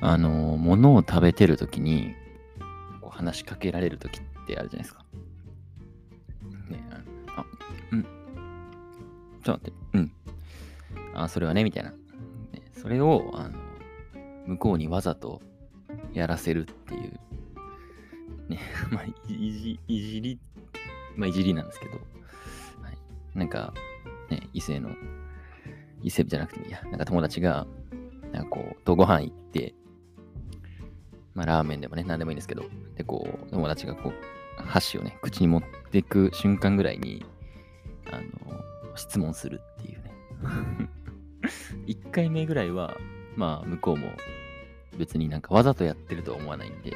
あの、物を食べてるときに、こう話しかけられるときってあるじゃないですか。ねあ、うん。ちょっと待って、うん。あ、それはね、みたいな。ね、それを、あの、向こうにわざとやらせるっていう。ね、まあ、いじ、いじり、まあ、いじりなんですけど、はい。なんか、ね、異性の、異性じゃなくていいや、なんか友達が、なんかこう、とご飯行って、まあ、ラーメンでもね、何でもいいんですけど、で、こう、友達がこう、箸をね、口に持っていく瞬間ぐらいに、あの、質問するっていうね。1回目ぐらいは、まあ、向こうも別になんかわざとやってるとは思わないんで、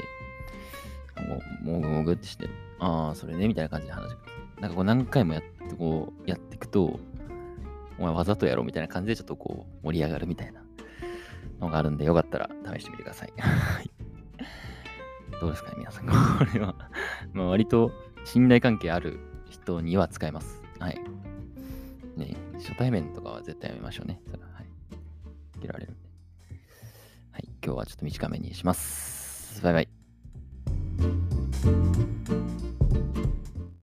もう、もぐもぐってして、ああ、それね、みたいな感じで話して。なんかこう何回もやって、こう、やっていくと、お前わざとやろうみたいな感じでちょっとこう盛り上がるみたいなのがあるんで、よかったら試してみてください。どうですかね、皆さん。これはま割と信頼関係ある人には使えます。はい。ね、初対面とかは絶対やめましょうね。それは、はい。切られるんで。はい。今日はちょっと短めにします。バイバイ。